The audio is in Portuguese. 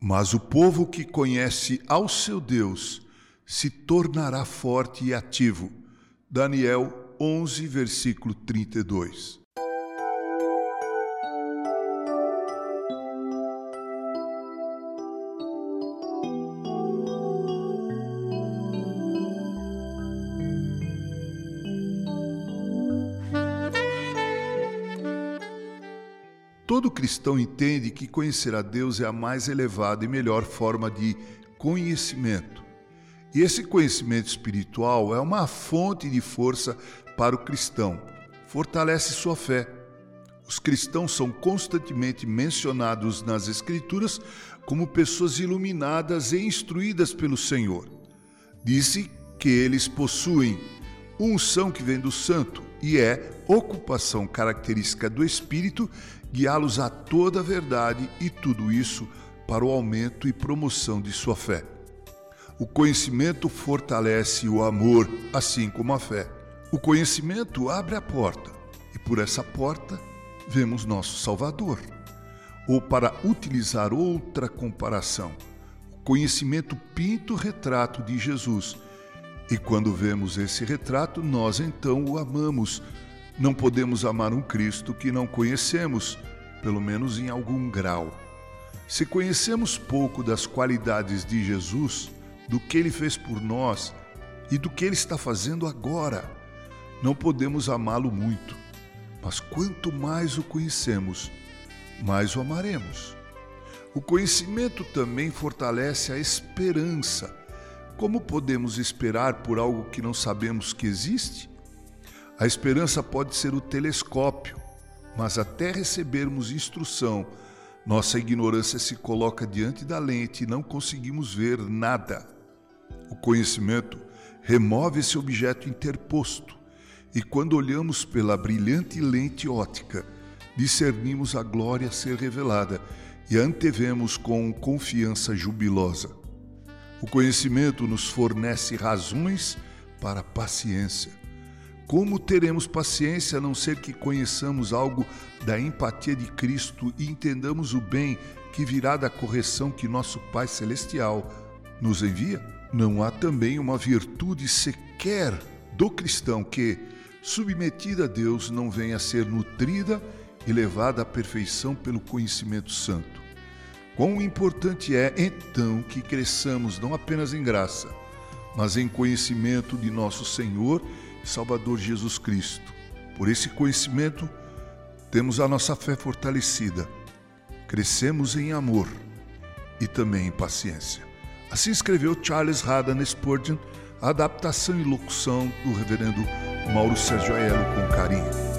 Mas o povo que conhece ao seu Deus se tornará forte e ativo. Daniel 11, versículo 32. Todo cristão entende que conhecer a Deus é a mais elevada e melhor forma de conhecimento. E esse conhecimento espiritual é uma fonte de força para o cristão, fortalece sua fé. Os cristãos são constantemente mencionados nas Escrituras como pessoas iluminadas e instruídas pelo Senhor. Disse que eles possuem unção que vem do Santo e é ocupação característica do Espírito guiá-los a toda a verdade e tudo isso para o aumento e promoção de sua fé. O conhecimento fortalece o amor, assim como a fé. O conhecimento abre a porta e por essa porta vemos nosso Salvador. Ou para utilizar outra comparação, o conhecimento pinta o retrato de Jesus. E quando vemos esse retrato, nós então o amamos não podemos amar um Cristo que não conhecemos, pelo menos em algum grau. Se conhecemos pouco das qualidades de Jesus, do que ele fez por nós e do que ele está fazendo agora, não podemos amá-lo muito. Mas quanto mais o conhecemos, mais o amaremos. O conhecimento também fortalece a esperança. Como podemos esperar por algo que não sabemos que existe? A esperança pode ser o telescópio, mas até recebermos instrução, nossa ignorância se coloca diante da lente e não conseguimos ver nada. O conhecimento remove esse objeto interposto, e quando olhamos pela brilhante lente ótica, discernimos a glória ser revelada e antevemos com confiança jubilosa. O conhecimento nos fornece razões para paciência como teremos paciência a não ser que conheçamos algo da empatia de Cristo e entendamos o bem que virá da correção que nosso Pai Celestial nos envia? Não há também uma virtude sequer do cristão que, submetida a Deus, não venha a ser nutrida e levada à perfeição pelo conhecimento santo. Quão importante é, então, que cresçamos não apenas em graça, mas em conhecimento de nosso Senhor Salvador Jesus Cristo. Por esse conhecimento, temos a nossa fé fortalecida, crescemos em amor e também em paciência. Assim escreveu Charles Haddon Spurgeon, a adaptação e locução do reverendo Mauro Sérgio Aiello com carinho.